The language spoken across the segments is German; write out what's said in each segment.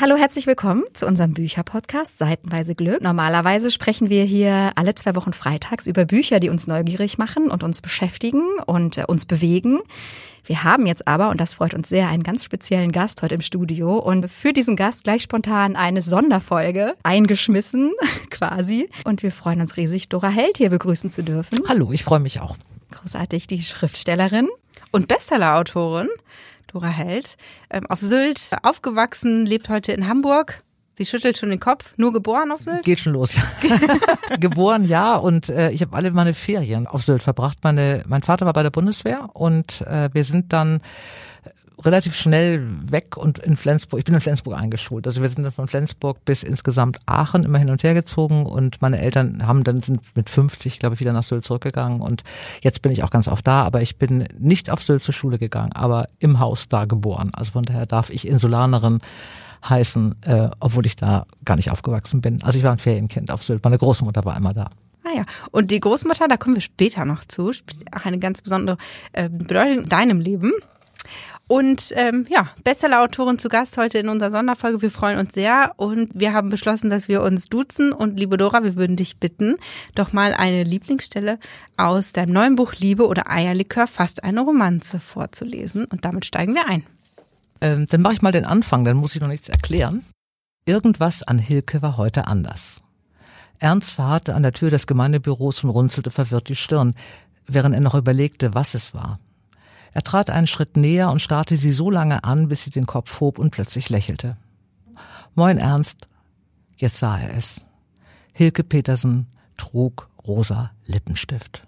Hallo, herzlich willkommen zu unserem Bücherpodcast Seitenweise Glück. Normalerweise sprechen wir hier alle zwei Wochen freitags über Bücher, die uns neugierig machen und uns beschäftigen und äh, uns bewegen. Wir haben jetzt aber, und das freut uns sehr, einen ganz speziellen Gast heute im Studio und für diesen Gast gleich spontan eine Sonderfolge eingeschmissen, quasi. Und wir freuen uns riesig, Dora Held hier begrüßen zu dürfen. Hallo, ich freue mich auch. Großartig, die Schriftstellerin. Und Bestsellerautorin. Dora Held, ähm, auf Sylt aufgewachsen, lebt heute in Hamburg. Sie schüttelt schon den Kopf. Nur geboren auf Sylt? Geht schon los. geboren, ja. Und äh, ich habe alle meine Ferien auf Sylt verbracht. Meine, mein Vater war bei der Bundeswehr und äh, wir sind dann relativ schnell weg und in Flensburg, ich bin in Flensburg eingeschult. Also wir sind dann von Flensburg bis insgesamt Aachen immer hin und her gezogen und meine Eltern haben dann sind mit 50, glaube ich, wieder nach Sylt zurückgegangen und jetzt bin ich auch ganz oft da, aber ich bin nicht auf Sylt zur Schule gegangen, aber im Haus da geboren. Also von daher darf ich Insulanerin heißen, äh, obwohl ich da gar nicht aufgewachsen bin. Also ich war ein Ferienkind auf Sylt. Meine Großmutter war immer da. Ah ja, und die Großmutter, da kommen wir später noch zu, spielt auch eine ganz besondere äh, Bedeutung in deinem Leben. Und ähm, ja, Bestsellerautorin zu Gast heute in unserer Sonderfolge. Wir freuen uns sehr und wir haben beschlossen, dass wir uns duzen. Und liebe Dora, wir würden dich bitten, doch mal eine Lieblingsstelle aus deinem neuen Buch Liebe oder Eierlikör, fast eine Romanze vorzulesen. Und damit steigen wir ein. Ähm, dann mache ich mal den Anfang, dann muss ich noch nichts erklären. Irgendwas an Hilke war heute anders. Ernst verharrte an der Tür des Gemeindebüros und runzelte verwirrt die Stirn, während er noch überlegte, was es war. Er trat einen Schritt näher und starrte sie so lange an, bis sie den Kopf hob und plötzlich lächelte. Moin Ernst. Jetzt sah er es. Hilke Petersen trug rosa Lippenstift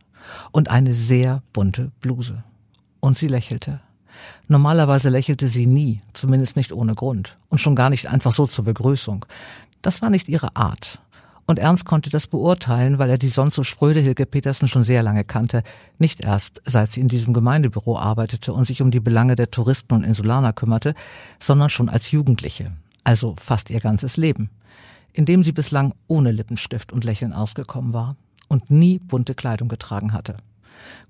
und eine sehr bunte Bluse. Und sie lächelte. Normalerweise lächelte sie nie, zumindest nicht ohne Grund und schon gar nicht einfach so zur Begrüßung. Das war nicht ihre Art. Und Ernst konnte das beurteilen, weil er die sonst so spröde Hilke Petersen schon sehr lange kannte. Nicht erst, seit sie in diesem Gemeindebüro arbeitete und sich um die Belange der Touristen und Insulaner kümmerte, sondern schon als Jugendliche. Also fast ihr ganzes Leben. Indem sie bislang ohne Lippenstift und Lächeln ausgekommen war und nie bunte Kleidung getragen hatte.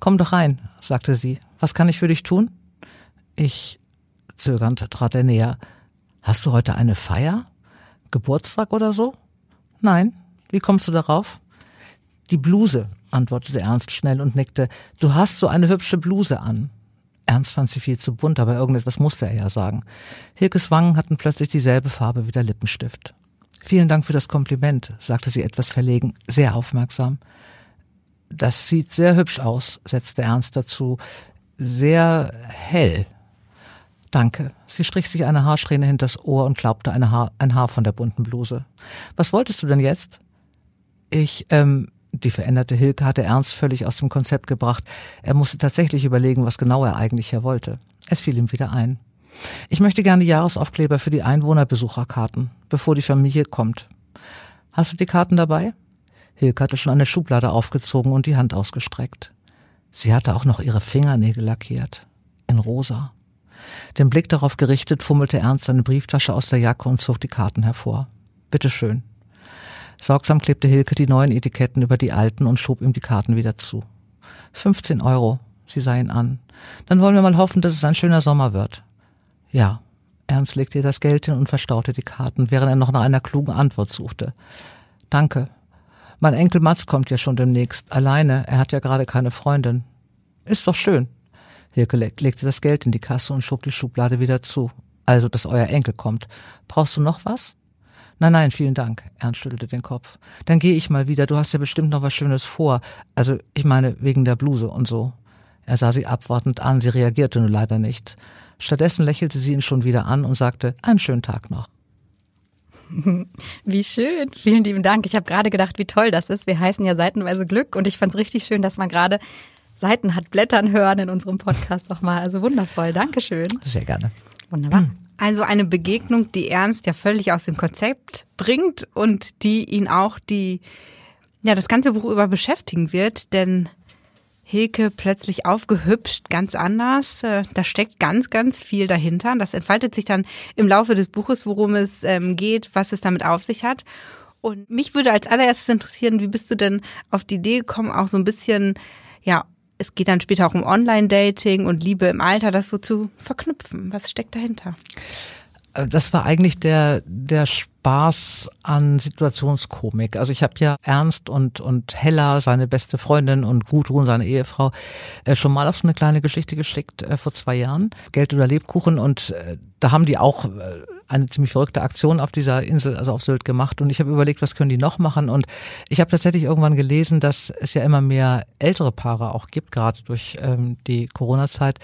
Komm doch rein, sagte sie. Was kann ich für dich tun? Ich, zögernd, trat er näher. Hast du heute eine Feier? Geburtstag oder so? Nein, wie kommst du darauf? Die Bluse, antwortete Ernst schnell und nickte. Du hast so eine hübsche Bluse an. Ernst fand sie viel zu bunt, aber irgendetwas musste er ja sagen. Hilkes Wangen hatten plötzlich dieselbe Farbe wie der Lippenstift. Vielen Dank für das Kompliment, sagte sie etwas verlegen, sehr aufmerksam. Das sieht sehr hübsch aus, setzte Ernst dazu. Sehr hell. Danke. Sie strich sich eine Haarsträhne hinters Ohr und klaubte ein Haar, ein Haar von der bunten Bluse. Was wolltest du denn jetzt? Ich, ähm, die veränderte Hilke hatte Ernst völlig aus dem Konzept gebracht. Er musste tatsächlich überlegen, was genau er eigentlich hier wollte. Es fiel ihm wieder ein. Ich möchte gerne Jahresaufkleber für die Einwohnerbesucherkarten, bevor die Familie kommt. Hast du die Karten dabei? Hilke hatte schon eine Schublade aufgezogen und die Hand ausgestreckt. Sie hatte auch noch ihre Fingernägel lackiert. In rosa. Den Blick darauf gerichtet, fummelte Ernst seine Brieftasche aus der Jacke und zog die Karten hervor. Bitteschön. Sorgsam klebte Hilke die neuen Etiketten über die alten und schob ihm die Karten wieder zu. 15 Euro. Sie sah ihn an. Dann wollen wir mal hoffen, dass es ein schöner Sommer wird. Ja. Ernst legte ihr das Geld hin und verstaute die Karten, während er noch nach einer klugen Antwort suchte. Danke. Mein Enkel Mats kommt ja schon demnächst. Alleine. Er hat ja gerade keine Freundin. Ist doch schön. Hilke legte das Geld in die Kasse und schob die Schublade wieder zu. Also, dass euer Enkel kommt. Brauchst du noch was? Nein, nein, vielen Dank. Ernst schüttelte den Kopf. Dann gehe ich mal wieder. Du hast ja bestimmt noch was Schönes vor. Also, ich meine, wegen der Bluse und so. Er sah sie abwartend an. Sie reagierte nur leider nicht. Stattdessen lächelte sie ihn schon wieder an und sagte, einen schönen Tag noch. Wie schön. Vielen lieben Dank. Ich habe gerade gedacht, wie toll das ist. Wir heißen ja seitenweise Glück und ich fand es richtig schön, dass man gerade Seiten hat blättern hören in unserem Podcast auch mal. Also wundervoll. Dankeschön. Sehr gerne. Wunderbar. Also eine Begegnung, die Ernst ja völlig aus dem Konzept bringt und die ihn auch die, ja, das ganze Buch über beschäftigen wird, denn Hilke plötzlich aufgehübscht, ganz anders. Äh, da steckt ganz, ganz viel dahinter. Das entfaltet sich dann im Laufe des Buches, worum es ähm, geht, was es damit auf sich hat. Und mich würde als allererstes interessieren, wie bist du denn auf die Idee gekommen, auch so ein bisschen, ja, es geht dann später auch um Online-Dating und Liebe im Alter, das so zu verknüpfen. Was steckt dahinter? Äh, das war eigentlich der, der Spaß an Situationskomik. Also ich habe ja Ernst und, und Hella, seine beste Freundin und Gudrun, seine Ehefrau, äh, schon mal auf so eine kleine Geschichte geschickt äh, vor zwei Jahren. Geld oder Lebkuchen. Und da haben die auch eine ziemlich verrückte Aktion auf dieser Insel, also auf Sylt gemacht. Und ich habe überlegt, was können die noch machen? Und ich habe tatsächlich irgendwann gelesen, dass es ja immer mehr ältere Paare auch gibt, gerade durch ähm, die Corona-Zeit,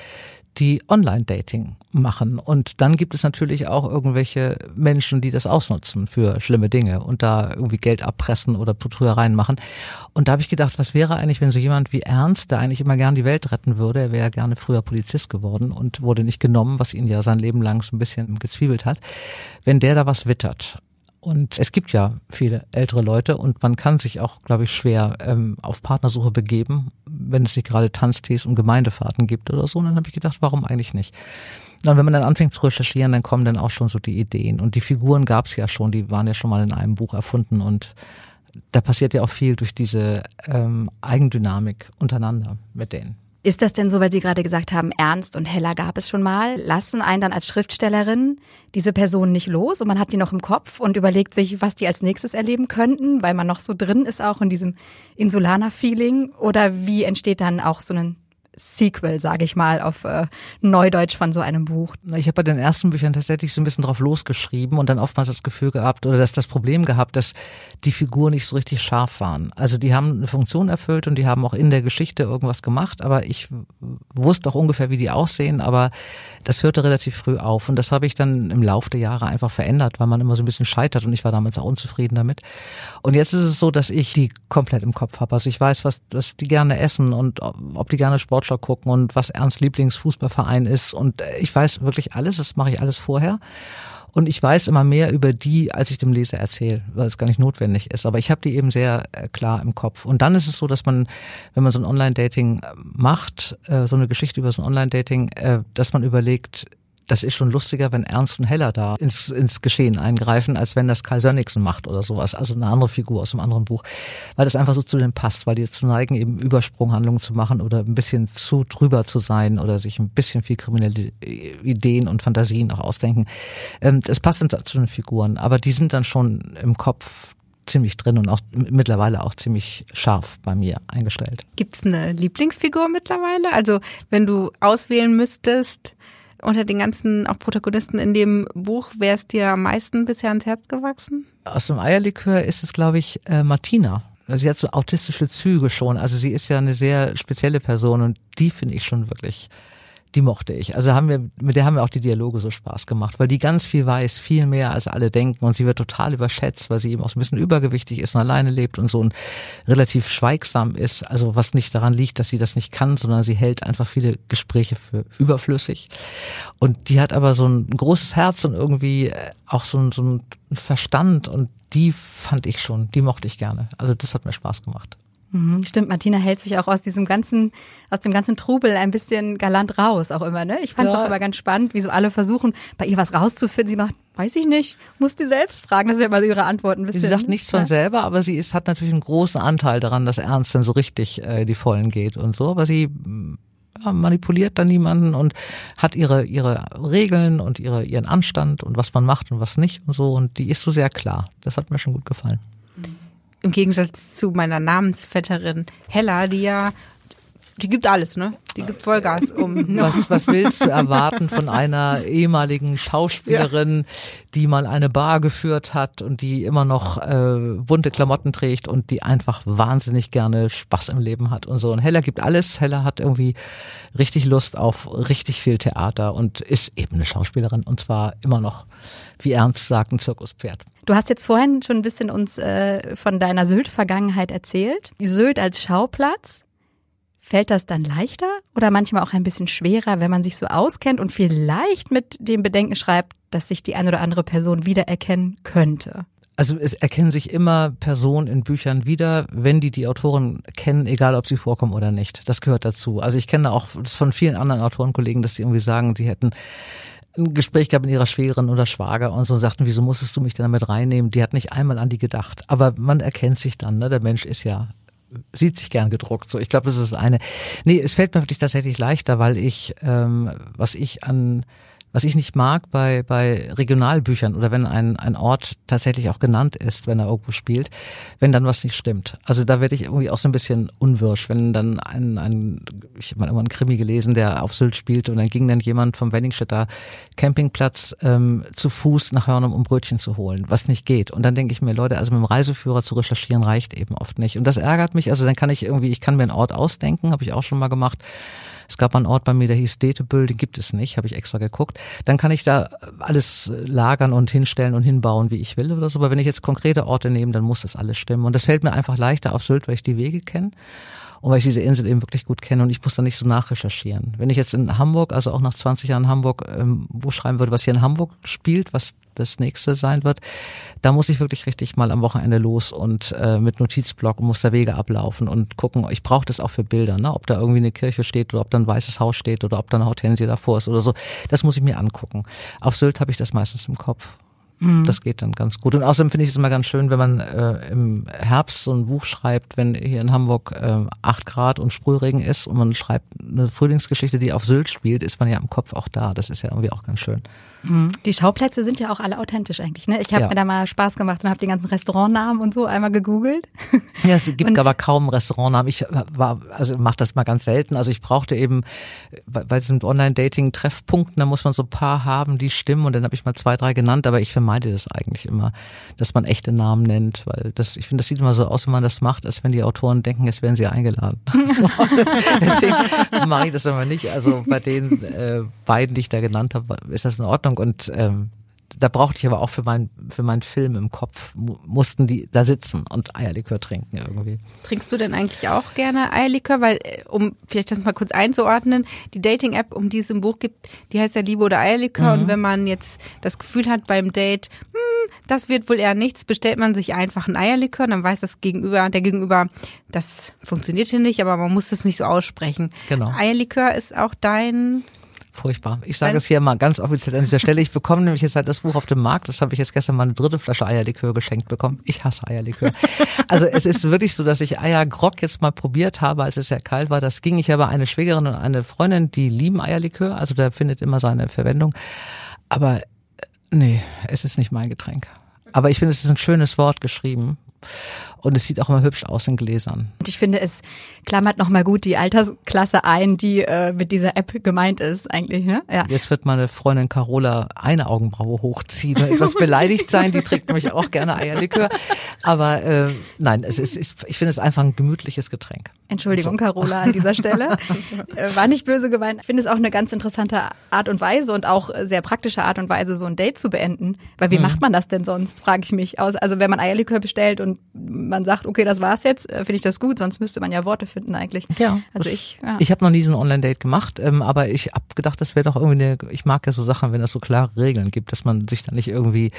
die Online-Dating machen. Und dann gibt es natürlich auch irgendwelche Menschen, die das ausnutzen für schlimme Dinge und da irgendwie Geld abpressen oder Betrügereien machen. Und da habe ich gedacht, was wäre eigentlich, wenn so jemand wie Ernst, der eigentlich immer gern die Welt retten würde, er wäre ja gerne früher Polizist geworden und wurde nicht genommen, was ihn ja sein Leben lang so ein bisschen gezwiebelt hat, wenn der da was wittert und es gibt ja viele ältere Leute und man kann sich auch, glaube ich, schwer ähm, auf Partnersuche begeben, wenn es nicht gerade Tanztees und Gemeindefahrten gibt oder so. Und dann habe ich gedacht, warum eigentlich nicht? Und wenn man dann anfängt zu recherchieren, dann kommen dann auch schon so die Ideen. Und die Figuren gab es ja schon, die waren ja schon mal in einem Buch erfunden und da passiert ja auch viel durch diese ähm, Eigendynamik untereinander mit denen. Ist das denn so, weil Sie gerade gesagt haben, Ernst und Hella gab es schon mal, lassen einen dann als Schriftstellerin diese Person nicht los und man hat die noch im Kopf und überlegt sich, was die als nächstes erleben könnten, weil man noch so drin ist auch in diesem Insulaner-Feeling? Oder wie entsteht dann auch so ein Sequel, sage ich mal, auf äh, Neudeutsch von so einem Buch. Ich habe bei den ersten Büchern tatsächlich so ein bisschen drauf losgeschrieben und dann oftmals das Gefühl gehabt oder das, das Problem gehabt, dass die Figuren nicht so richtig scharf waren. Also die haben eine Funktion erfüllt und die haben auch in der Geschichte irgendwas gemacht, aber ich wusste auch ungefähr, wie die aussehen, aber das hörte relativ früh auf und das habe ich dann im Laufe der Jahre einfach verändert, weil man immer so ein bisschen scheitert und ich war damals auch unzufrieden damit. Und jetzt ist es so, dass ich die komplett im Kopf habe. Also ich weiß, was, was die gerne essen und ob die gerne Sport Sportschau gucken und was Ernst Lieblingsfußballverein ist. Und äh, ich weiß wirklich alles, das mache ich alles vorher. Und ich weiß immer mehr über die, als ich dem Leser erzähle, weil es gar nicht notwendig ist. Aber ich habe die eben sehr äh, klar im Kopf. Und dann ist es so, dass man, wenn man so ein Online-Dating äh, macht, so eine Geschichte über so ein Online-Dating, dass man überlegt, das ist schon lustiger, wenn Ernst und Heller da ins, ins Geschehen eingreifen, als wenn das Karl Sönnigsen macht oder sowas. Also eine andere Figur aus einem anderen Buch. Weil das einfach so zu denen passt, weil die zu neigen, eben Übersprunghandlungen zu machen oder ein bisschen zu drüber zu sein oder sich ein bisschen viel kriminelle Ideen und Fantasien auch ausdenken. Ähm, das passt dann zu den Figuren. Aber die sind dann schon im Kopf ziemlich drin und auch mittlerweile auch ziemlich scharf bei mir eingestellt. Gibt's eine Lieblingsfigur mittlerweile? Also wenn du auswählen müsstest, unter den ganzen auch Protagonisten in dem Buch, wer ist dir am meisten bisher ans Herz gewachsen? Aus dem Eierlikör ist es, glaube ich, äh, Martina. Sie hat so autistische Züge schon. Also sie ist ja eine sehr spezielle Person und die finde ich schon wirklich die mochte ich. Also haben wir, mit der haben wir auch die Dialoge so Spaß gemacht, weil die ganz viel weiß, viel mehr als alle denken und sie wird total überschätzt, weil sie eben auch so ein bisschen übergewichtig ist und alleine lebt und so und relativ schweigsam ist. Also was nicht daran liegt, dass sie das nicht kann, sondern sie hält einfach viele Gespräche für überflüssig. Und die hat aber so ein großes Herz und irgendwie äh, auch so ein, so ein Verstand und die fand ich schon, die mochte ich gerne. Also das hat mir Spaß gemacht. Mhm, stimmt, Martina hält sich auch aus diesem ganzen, aus dem ganzen Trubel ein bisschen galant raus, auch immer, ne? Ich fand es ja. auch immer ganz spannend, wie so alle versuchen, bei ihr was rauszufinden. Sie macht, weiß ich nicht, muss die selbst fragen. Das ist ja immer ihre Antwort ein bisschen. Sie sagt nichts von selber, aber sie ist, hat natürlich einen großen Anteil daran, dass Ernst dann so richtig äh, die Vollen geht und so. Aber sie ja, manipuliert dann niemanden und hat ihre, ihre Regeln und ihre, ihren Anstand und was man macht und was nicht und so. Und die ist so sehr klar. Das hat mir schon gut gefallen im Gegensatz zu meiner Namensvetterin Hella, die ja die gibt alles, ne? Die gibt Vollgas um. Was, was willst du erwarten von einer ehemaligen Schauspielerin, ja. die mal eine Bar geführt hat und die immer noch äh, bunte Klamotten trägt und die einfach wahnsinnig gerne Spaß im Leben hat und so. Und Hella gibt alles. Hella hat irgendwie richtig Lust auf richtig viel Theater und ist eben eine Schauspielerin und zwar immer noch, wie Ernst sagt, ein Zirkuspferd. Du hast jetzt vorhin schon ein bisschen uns äh, von deiner Sylt-Vergangenheit erzählt. Sylt als Schauplatz. Fällt das dann leichter oder manchmal auch ein bisschen schwerer, wenn man sich so auskennt und vielleicht mit dem Bedenken schreibt, dass sich die eine oder andere Person wiedererkennen könnte? Also es erkennen sich immer Personen in Büchern wieder, wenn die die Autoren kennen, egal ob sie vorkommen oder nicht. Das gehört dazu. Also ich kenne auch von vielen anderen Autorenkollegen, dass sie irgendwie sagen, sie hätten ein Gespräch gehabt mit ihrer Schwägerin oder Schwager und so sagten, wieso musstest du mich denn damit reinnehmen? Die hat nicht einmal an die gedacht. Aber man erkennt sich dann, ne? Der Mensch ist ja sieht sich gern gedruckt. So, ich glaube, das ist eine. Nee, es fällt mir wirklich tatsächlich leichter, weil ich, ähm, was ich an was ich nicht mag bei, bei Regionalbüchern oder wenn ein, ein Ort tatsächlich auch genannt ist, wenn er irgendwo spielt, wenn dann was nicht stimmt. Also da werde ich irgendwie auch so ein bisschen unwirsch, wenn dann ein, ein ich habe mal irgendwann einen Krimi gelesen, der auf Sylt spielt und dann ging dann jemand vom Wenningstädter Campingplatz ähm, zu Fuß nach Hörnum, um Brötchen zu holen, was nicht geht. Und dann denke ich mir, Leute, also mit dem Reiseführer zu recherchieren reicht eben oft nicht. Und das ärgert mich. Also dann kann ich irgendwie, ich kann mir einen Ort ausdenken, habe ich auch schon mal gemacht es gab einen Ort bei mir, der hieß Detebüll, den gibt es nicht, habe ich extra geguckt. Dann kann ich da alles lagern und hinstellen und hinbauen, wie ich will oder so. Aber wenn ich jetzt konkrete Orte nehme, dann muss das alles stimmen. Und das fällt mir einfach leichter auf Sylt, weil ich die Wege kenne und weil ich diese Insel eben wirklich gut kenne und ich muss da nicht so nachrecherchieren. Wenn ich jetzt in Hamburg, also auch nach 20 Jahren Hamburg, ähm, wo schreiben würde, was hier in Hamburg spielt, was das nächste sein wird, da muss ich wirklich richtig mal am Wochenende los und äh, mit Notizblock muss der Wege ablaufen und gucken. Ich brauche das auch für Bilder, ne? ob da irgendwie eine Kirche steht oder ob da ein weißes Haus steht oder ob da eine Hortensie davor ist oder so. Das muss ich mir angucken. Auf Sylt habe ich das meistens im Kopf. Mhm. Das geht dann ganz gut. Und außerdem finde ich es immer ganz schön, wenn man äh, im Herbst so ein Buch schreibt, wenn hier in Hamburg äh, 8 Grad und Sprühregen ist und man schreibt eine Frühlingsgeschichte, die auf Sylt spielt, ist man ja im Kopf auch da. Das ist ja irgendwie auch ganz schön. Die Schauplätze sind ja auch alle authentisch eigentlich. Ne? Ich habe ja. mir da mal Spaß gemacht und habe die ganzen Restaurantnamen und so einmal gegoogelt. Ja, es gibt und aber kaum Restaurantnamen. Ich war, also mache das mal ganz selten. Also ich brauchte eben bei, bei diesen Online-Dating-Treffpunkten, da muss man so ein paar haben, die stimmen und dann habe ich mal zwei, drei genannt, aber ich vermeide das eigentlich immer, dass man echte Namen nennt, weil das, ich finde, das sieht immer so aus, wenn man das macht, als wenn die Autoren denken, es wären sie eingeladen. Deswegen mache ich das immer nicht. Also bei den äh, beiden, die ich da genannt habe, ist das in Ordnung und ähm, da brauchte ich aber auch für meinen für meinen Film im Kopf mussten die da sitzen und Eierlikör trinken irgendwie. Trinkst du denn eigentlich auch gerne Eierlikör, weil äh, um vielleicht das mal kurz einzuordnen, die Dating App, um die es im Buch gibt, die heißt ja Liebe oder Eierlikör mhm. und wenn man jetzt das Gefühl hat beim Date, hm, das wird wohl eher nichts, bestellt man sich einfach ein Eierlikör, dann weiß das Gegenüber, der Gegenüber, das funktioniert hier nicht, aber man muss das nicht so aussprechen. Genau. Eierlikör ist auch dein Furchtbar. Ich sage es hier mal ganz offiziell an dieser Stelle. Ich bekomme nämlich jetzt halt das Buch auf dem Markt. Das habe ich jetzt gestern mal eine dritte Flasche Eierlikör geschenkt bekommen. Ich hasse Eierlikör. Also es ist wirklich so, dass ich Eiergrog jetzt mal probiert habe, als es sehr kalt war. Das ging. Ich habe eine Schwägerin und eine Freundin, die lieben Eierlikör. Also der findet immer seine Verwendung. Aber äh, nee, es ist nicht mein Getränk. Aber ich finde, es ist ein schönes Wort geschrieben. Und es sieht auch immer hübsch aus in Gläsern. Und ich finde, es klammert nochmal gut die Altersklasse ein, die äh, mit dieser App gemeint ist eigentlich. Ne? Ja. Jetzt wird meine Freundin Carola eine Augenbraue hochziehen und etwas beleidigt sein. Die trinkt nämlich auch gerne Eierlikör. Aber äh, nein, es ist, ich finde es einfach ein gemütliches Getränk. Entschuldigung, Carola, an dieser Stelle. Äh, war nicht böse gemeint. Ich finde es auch eine ganz interessante Art und Weise und auch sehr praktische Art und Weise, so ein Date zu beenden. Weil wie hm. macht man das denn sonst, frage ich mich. Also wenn man Eierlikör bestellt und man sagt, okay, das war's jetzt, äh, finde ich das gut, sonst müsste man ja Worte finden eigentlich. Ja. Also ich. Ja. Ich habe noch nie so ein Online-Date gemacht, ähm, aber ich habe gedacht, das wäre doch irgendwie eine, ich mag ja so Sachen, wenn es so klare Regeln gibt, dass man sich da nicht irgendwie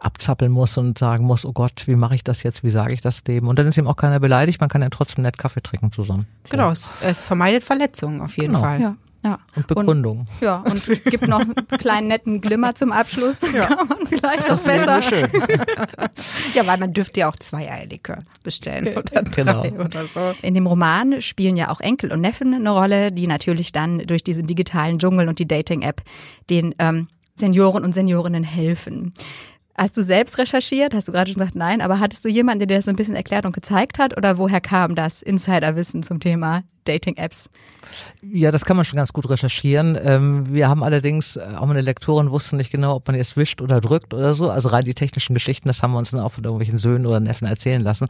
abzappeln muss und sagen muss, oh Gott, wie mache ich das jetzt, wie sage ich das dem? Und dann ist ihm auch keiner beleidigt, man kann ja trotzdem nett Kaffee trinken zusammen. So. Genau, es, es vermeidet Verletzungen auf jeden genau. Fall. Ja. Ja. Und Begründung. Und, ja, und gibt noch einen kleinen netten Glimmer zum Abschluss. Ja. Kann man vielleicht das noch besser. Schön. ja, weil man dürfte ja auch zwei Eierlikör bestellen oder drei genau. oder so. In dem Roman spielen ja auch Enkel und Neffen eine Rolle, die natürlich dann durch diesen digitalen Dschungel und die Dating-App den ähm, Senioren und Seniorinnen helfen. Hast du selbst recherchiert? Hast du gerade schon gesagt, nein, aber hattest du jemanden, der dir das so ein bisschen erklärt und gezeigt hat? Oder woher kam das Insiderwissen zum Thema Dating-Apps? Ja, das kann man schon ganz gut recherchieren. Ähm, wir haben allerdings, äh, auch meine Lektorin wusste nicht genau, ob man jetzt wischt oder drückt oder so. Also rein die technischen Geschichten, das haben wir uns dann auch von irgendwelchen Söhnen oder Neffen erzählen lassen.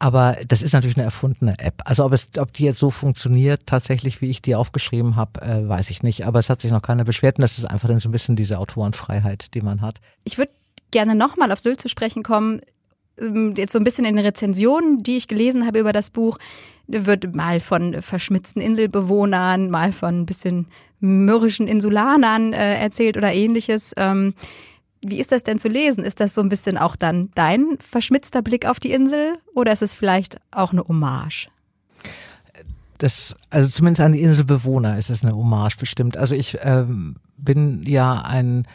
Aber das ist natürlich eine erfundene App. Also ob es, ob die jetzt so funktioniert, tatsächlich, wie ich die aufgeschrieben habe, äh, weiß ich nicht. Aber es hat sich noch keiner beschwert und das ist einfach dann so ein bisschen diese Autorenfreiheit, die man hat. Ich würde gerne nochmal auf Sylt zu sprechen kommen. Ähm, jetzt so ein bisschen in den Rezensionen, die ich gelesen habe über das Buch, wird mal von verschmitzten Inselbewohnern, mal von ein bisschen mürrischen Insulanern äh, erzählt oder ähnliches. Ähm, Wie ist das denn zu lesen? Ist das so ein bisschen auch dann dein verschmitzter Blick auf die Insel oder ist es vielleicht auch eine Hommage? Das, also zumindest an die Inselbewohner ist es eine Hommage bestimmt. Also ich ähm, bin ja ein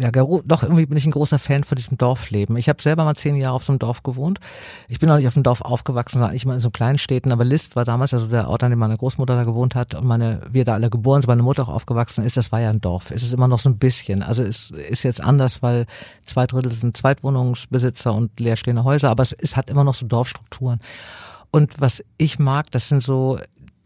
ja, doch irgendwie bin ich ein großer Fan von diesem Dorfleben. Ich habe selber mal zehn Jahre auf so einem Dorf gewohnt. Ich bin auch nicht auf dem Dorf aufgewachsen, sondern eigentlich mal in so kleinen Städten. Aber List war damals, also der Ort, an dem meine Großmutter da gewohnt hat und meine, wir da alle geboren sind, meine Mutter auch aufgewachsen ist, das war ja ein Dorf. Es ist immer noch so ein bisschen. Also es ist jetzt anders, weil zwei Drittel sind Zweitwohnungsbesitzer und leerstehende Häuser, aber es, es hat immer noch so Dorfstrukturen. Und was ich mag, das sind so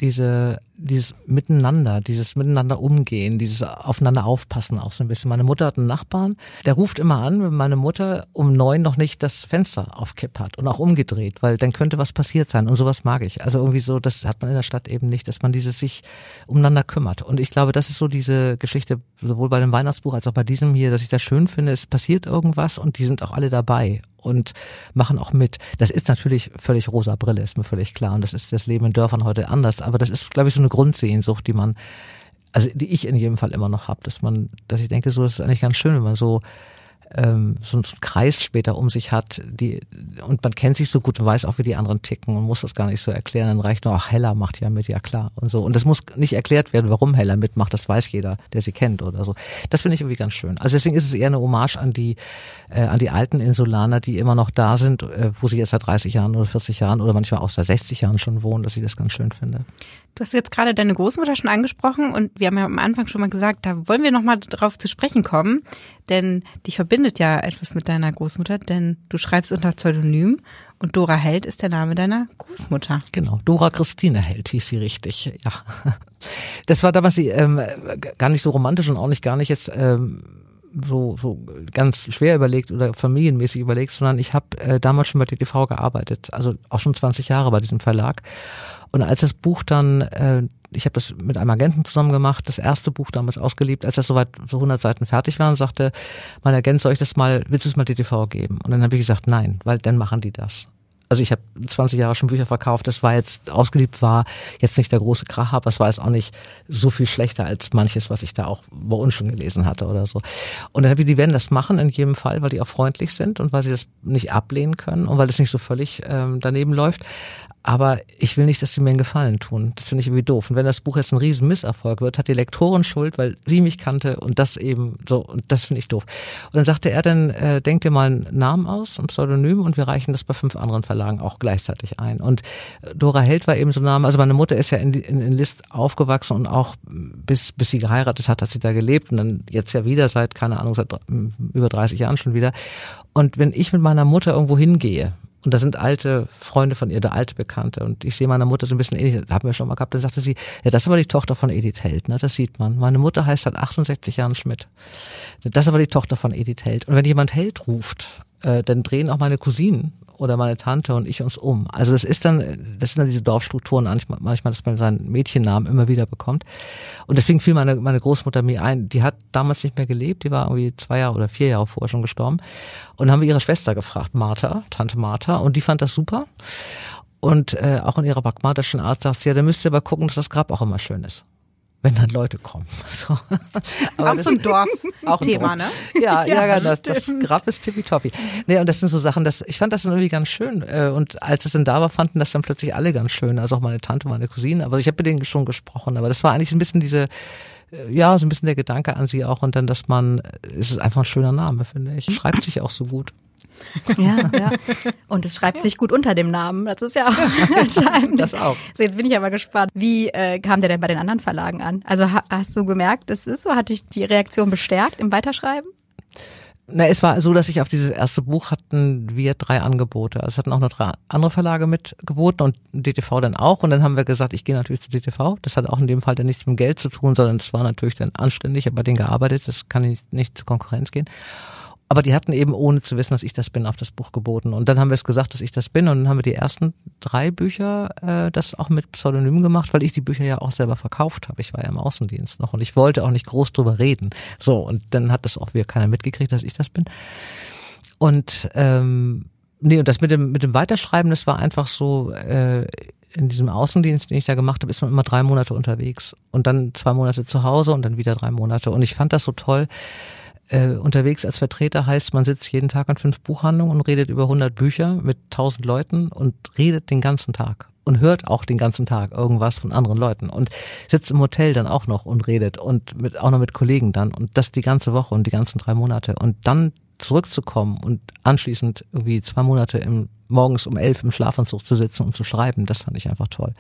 diese dieses Miteinander, dieses Miteinander umgehen, dieses aufeinander aufpassen auch so ein bisschen. Meine Mutter hat einen Nachbarn, der ruft immer an, wenn meine Mutter um neun noch nicht das Fenster auf Kipp hat und auch umgedreht, weil dann könnte was passiert sein und sowas mag ich. Also irgendwie so, das hat man in der Stadt eben nicht, dass man dieses sich umeinander kümmert. Und ich glaube, das ist so diese Geschichte, sowohl bei dem Weihnachtsbuch als auch bei diesem hier, dass ich das schön finde, es passiert irgendwas und die sind auch alle dabei und machen auch mit. Das ist natürlich völlig rosa Brille, ist mir völlig klar. Und das ist das Leben in Dörfern heute anders. Aber das ist, glaube ich, so eine Grundsehnsucht, die man, also die ich in jedem Fall immer noch habe, dass man, dass ich denke, so ist es eigentlich ganz schön, wenn man so ähm, so einen Kreis später um sich hat, die und man kennt sich so gut und weiß auch, wie die anderen ticken und muss das gar nicht so erklären. Dann reicht nur, ach, Heller macht ja mit, ja klar und so. Und das muss nicht erklärt werden, warum Heller mitmacht, das weiß jeder, der sie kennt oder so. Das finde ich irgendwie ganz schön. Also deswegen ist es eher eine Hommage an die äh, an die alten Insulaner, die immer noch da sind, äh, wo sie jetzt seit 30 Jahren oder 40 Jahren oder manchmal auch seit 60 Jahren schon wohnen, dass ich das ganz schön finde. Du hast jetzt gerade deine Großmutter schon angesprochen und wir haben ja am Anfang schon mal gesagt, da wollen wir noch mal drauf zu sprechen kommen, denn dich verbindet ja etwas mit deiner Großmutter, denn du schreibst unter Pseudonym und Dora Held ist der Name deiner Großmutter. Genau, Dora Christine Held hieß sie richtig, ja. Das war damals ähm, gar nicht so romantisch und auch nicht gar nicht jetzt ähm, so, so ganz schwer überlegt oder familienmäßig überlegt, sondern ich habe äh, damals schon bei DTV gearbeitet, also auch schon 20 Jahre bei diesem Verlag. Und als das Buch dann, äh, ich habe das mit einem Agenten zusammen gemacht, das erste Buch damals ausgeliebt, als das soweit so 100 Seiten fertig waren, sagte mein Agent, soll ich das mal, willst du es mal DTV geben? Und dann habe ich gesagt, nein, weil dann machen die das. Also ich habe 20 Jahre schon Bücher verkauft, das war jetzt ausgeliebt war, jetzt nicht der große Kracher, aber es war jetzt auch nicht so viel schlechter als manches, was ich da auch bei uns schon gelesen hatte oder so. Und dann habe ich, die werden das machen in jedem Fall, weil die auch freundlich sind und weil sie das nicht ablehnen können und weil es nicht so völlig ähm, daneben läuft. Aber ich will nicht, dass sie mir einen Gefallen tun. Das finde ich irgendwie doof. Und wenn das Buch jetzt ein riesen Misserfolg wird, hat die Lektorin Schuld, weil sie mich kannte und das eben so, und das finde ich doof. Und dann sagte er dann, äh, denk dir mal einen Namen aus, ein Pseudonym und wir reichen das bei fünf anderen Verlagen auch gleichzeitig ein. Und Dora Held war eben so ein Name, also meine Mutter ist ja in, in, in List aufgewachsen und auch bis, bis sie geheiratet hat, hat sie da gelebt und dann jetzt ja wieder seit, keine Ahnung, seit über 30 Jahren schon wieder. Und wenn ich mit meiner Mutter irgendwo hingehe, und da sind alte Freunde von ihr, der alte Bekannte. Und ich sehe meine Mutter so ein bisschen ähnlich, da haben wir schon mal gehabt, da sagte sie, ja, das ist aber die Tochter von Edith Held, ne? Das sieht man. Meine Mutter heißt seit 68 Jahren Schmidt. Das ist aber die Tochter von Edith Held. Und wenn jemand Held ruft, äh, dann drehen auch meine Cousinen oder meine Tante und ich uns um. Also das ist dann, das sind dann diese Dorfstrukturen manchmal, manchmal, dass man seinen Mädchennamen immer wieder bekommt. Und deswegen fiel meine, meine Großmutter mir ein, die hat damals nicht mehr gelebt, die war irgendwie zwei Jahre oder vier Jahre vorher schon gestorben. Und dann haben wir ihre Schwester gefragt, Martha, Tante Martha, und die fand das super. Und äh, auch in ihrer pragmatischen Art sagt sie, ja, da müsst ihr aber gucken, dass das Grab auch immer schön ist wenn dann Leute kommen. So. Aber auch so ein Dorf-Thema, ne? Ja, ja, ja das, das Grab ist tippitoppi. Nee, und das sind so Sachen, das, ich fand das dann irgendwie ganz schön. Äh, und als es dann da war, fanden das dann plötzlich alle ganz schön. Also auch meine Tante, meine Cousine. Aber ich habe mit denen schon gesprochen. Aber das war eigentlich ein bisschen diese, äh, ja, so ein bisschen der Gedanke an sie auch. Und dann, dass man, es ist einfach ein schöner Name, finde ich. Schreibt sich auch so gut. Ja, ja. Und es schreibt sich gut unter dem Namen. Das ist ja auch entscheidend. Das auch. So, jetzt bin ich aber gespannt. Wie äh, kam der denn bei den anderen Verlagen an? Also ha hast du gemerkt, das ist so? Hat dich die Reaktion bestärkt im Weiterschreiben? Na, es war so, dass ich auf dieses erste Buch hatten wir drei Angebote. Also es hatten auch noch drei andere Verlage mitgeboten und DTV dann auch. Und dann haben wir gesagt, ich gehe natürlich zu DTV. Das hat auch in dem Fall dann nichts mit dem Geld zu tun, sondern das war natürlich dann anständig. Ich habe bei denen gearbeitet. Das kann nicht, nicht zur Konkurrenz gehen. Aber die hatten eben, ohne zu wissen, dass ich das bin, auf das Buch geboten. Und dann haben wir es gesagt, dass ich das bin. Und dann haben wir die ersten drei Bücher äh, das auch mit Pseudonym gemacht, weil ich die Bücher ja auch selber verkauft habe. Ich war ja im Außendienst noch und ich wollte auch nicht groß drüber reden. So, und dann hat das auch wieder keiner mitgekriegt, dass ich das bin. Und ähm, nee, und das mit dem, mit dem Weiterschreiben, das war einfach so, äh, in diesem Außendienst, den ich da gemacht habe, ist man immer drei Monate unterwegs und dann zwei Monate zu Hause und dann wieder drei Monate. Und ich fand das so toll, äh, unterwegs als Vertreter heißt, man sitzt jeden Tag an fünf Buchhandlungen und redet über 100 Bücher mit 1000 Leuten und redet den ganzen Tag und hört auch den ganzen Tag irgendwas von anderen Leuten und sitzt im Hotel dann auch noch und redet und mit, auch noch mit Kollegen dann und das die ganze Woche und die ganzen drei Monate und dann zurückzukommen und anschließend irgendwie zwei Monate im morgens um elf im Schlafanzug zu sitzen und zu schreiben, das fand ich einfach toll.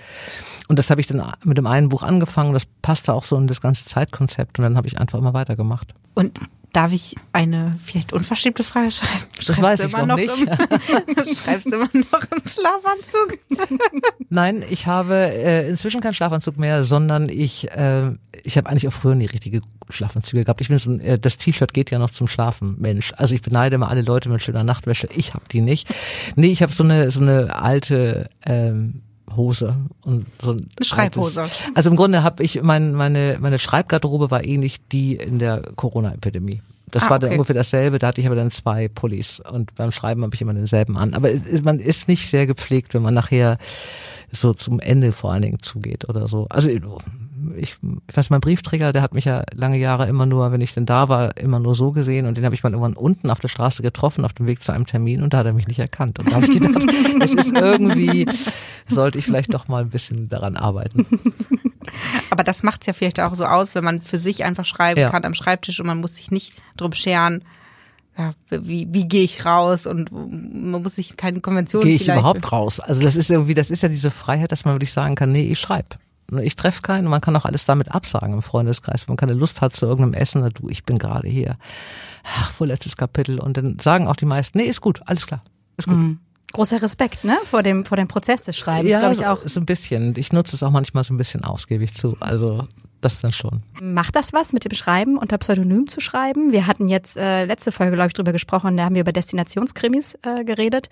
Und das habe ich dann mit dem einen Buch angefangen, das passte auch so in das ganze Zeitkonzept und dann habe ich einfach immer weitergemacht. Und Darf ich eine vielleicht unverschämte Frage schreiben? Das Schreibst weiß ich noch, noch nicht. Im, schreibst du immer noch im Schlafanzug? Nein, ich habe äh, inzwischen keinen Schlafanzug mehr, sondern ich äh, ich habe eigentlich auch früher nie richtige Schlafanzüge gehabt. Ich bin so ein, äh, das T-Shirt geht ja noch zum Schlafen, Mensch. Also ich beneide immer alle Leute mit schöner Nachtwäsche. Ich habe die nicht. Nee, ich habe so eine so eine alte ähm, Hose und so ein eine Schreibhose. Altes. Also im Grunde habe ich mein, meine meine Schreibgarderobe war ähnlich die in der Corona-Epidemie. Das ah, war dann okay. ungefähr dasselbe. Da hatte ich aber dann zwei Pullis und beim Schreiben habe ich immer denselben an. Aber man ist nicht sehr gepflegt, wenn man nachher so zum Ende vor allen Dingen zugeht oder so. Also ich, ich weiß, mein Briefträger, der hat mich ja lange Jahre immer nur, wenn ich denn da war, immer nur so gesehen und den habe ich mal irgendwann unten auf der Straße getroffen, auf dem Weg zu einem Termin und da hat er mich nicht erkannt. Und da habe ich gedacht, es ist irgendwie, sollte ich vielleicht doch mal ein bisschen daran arbeiten. Aber das macht's ja vielleicht auch so aus, wenn man für sich einfach schreiben ja. kann am Schreibtisch und man muss sich nicht drum scheren, ja, wie, wie gehe ich raus und man muss sich keine Konvention Gehe ich überhaupt raus? Also das ist irgendwie, das ist ja diese Freiheit, dass man wirklich sagen kann, nee, ich schreibe. Ich treffe keinen und man kann auch alles damit absagen im Freundeskreis. Wenn man keine Lust hat zu irgendeinem Essen, du, ich bin gerade hier. Ach, vorletztes Kapitel. Und dann sagen auch die meisten, nee, ist gut, alles klar, ist gut. Mhm. Großer Respekt, ne, vor dem, vor dem Prozess des Schreibens, ja, glaube ich auch. so ein bisschen. Ich nutze es auch manchmal so ein bisschen aus, gebe ich zu. Also, das dann schon. Macht das was mit dem Schreiben unter Pseudonym zu schreiben? Wir hatten jetzt äh, letzte Folge, glaube ich, drüber gesprochen, da haben wir über Destinationskrimis äh, geredet.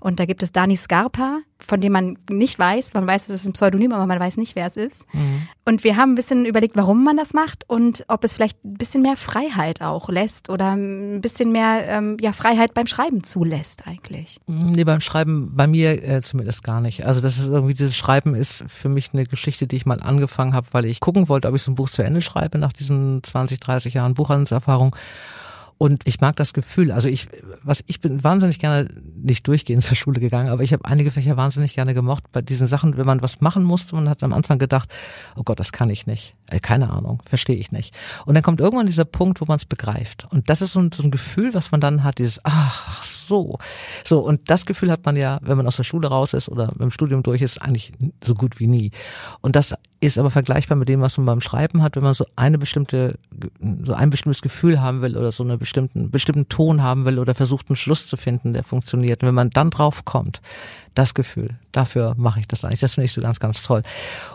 Und da gibt es Dani Scarpa, von dem man nicht weiß, man weiß, es ist ein Pseudonym, aber man weiß nicht, wer es ist. Mhm. Und wir haben ein bisschen überlegt, warum man das macht und ob es vielleicht ein bisschen mehr Freiheit auch lässt oder ein bisschen mehr ähm, ja, Freiheit beim Schreiben zulässt eigentlich. Nee, beim Schreiben bei mir äh, zumindest gar nicht. Also das ist irgendwie, dieses Schreiben ist für mich eine Geschichte, die ich mal angefangen habe, weil ich gucken wollte, ob ich so ein Buch zu Ende schreibe nach diesen 20, 30 Jahren Buchhandelserfahrung. Und ich mag das Gefühl. Also ich, was ich bin wahnsinnig gerne nicht durchgehend zur Schule gegangen, aber ich habe einige Fächer wahnsinnig gerne gemocht bei diesen Sachen, wenn man was machen musste und hat am Anfang gedacht, oh Gott, das kann ich nicht. Äh, keine Ahnung, verstehe ich nicht. Und dann kommt irgendwann dieser Punkt, wo man es begreift. Und das ist so ein, so ein Gefühl, was man dann hat, dieses, ach so. So, und das Gefühl hat man ja, wenn man aus der Schule raus ist oder im Studium durch ist, eigentlich so gut wie nie. Und das ist aber vergleichbar mit dem, was man beim Schreiben hat, wenn man so eine bestimmte, so ein bestimmtes Gefühl haben will oder so einen bestimmten, bestimmten Ton haben will oder versucht einen Schluss zu finden, der funktioniert. Und wenn man dann drauf kommt, das Gefühl, dafür mache ich das eigentlich. Das finde ich so ganz, ganz toll.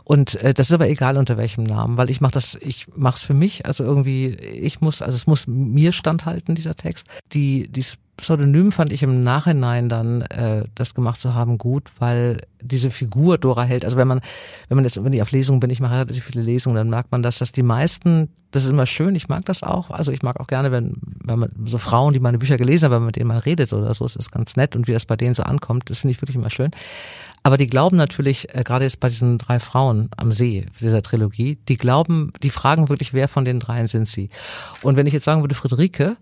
Und äh, das ist aber egal unter welchem Namen, weil ich mache das, ich mache es für mich. Also irgendwie, ich muss, also es muss mir standhalten, dieser Text. Die, dieses Pseudonym fand ich im Nachhinein dann, äh, das gemacht zu haben, gut, weil diese Figur Dora Held, also wenn man, wenn man jetzt, wenn ich auf Lesungen bin, ich mache relativ viele Lesungen, dann merkt man, dass das die meisten, das ist immer schön, ich mag das auch, also ich mag auch gerne, wenn, wenn man so Frauen, die meine Bücher gelesen haben, wenn man mit denen mal redet oder so, ist das ganz nett und wie das bei denen so ankommt, das finde ich wirklich immer schön. Aber die glauben natürlich, äh, gerade jetzt bei diesen drei Frauen am See dieser Trilogie, die glauben, die fragen wirklich, wer von den dreien sind sie. Und wenn ich jetzt sagen würde, Friederike,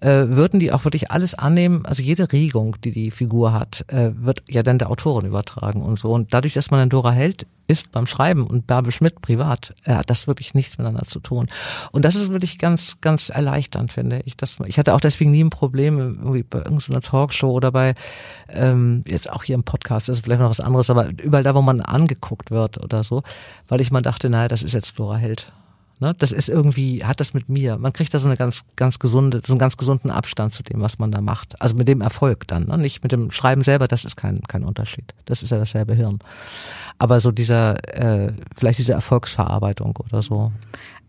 äh, würden die auch wirklich alles annehmen, also jede Regung, die die Figur hat, äh, wird ja dann der Autorin übertragen und so. Und dadurch, dass man dann Dora Held ist beim Schreiben und Bärbel Schmidt privat, hat das wirklich nichts miteinander zu tun. Und das ist wirklich ganz, ganz erleichternd, finde ich. Das, ich hatte auch deswegen nie ein Problem irgendwie bei irgendeiner Talkshow oder bei, ähm, jetzt auch hier im Podcast, das ist vielleicht noch was anderes, aber überall da, wo man angeguckt wird oder so, weil ich mal dachte, naja, das ist jetzt Dora Held. Ne, das ist irgendwie, hat das mit mir. Man kriegt da so eine ganz, ganz gesunde, so einen ganz gesunden Abstand zu dem, was man da macht. Also mit dem Erfolg dann, ne? nicht mit dem Schreiben selber, das ist kein, kein Unterschied. Das ist ja dasselbe Hirn. Aber so dieser, äh, vielleicht diese Erfolgsverarbeitung oder so.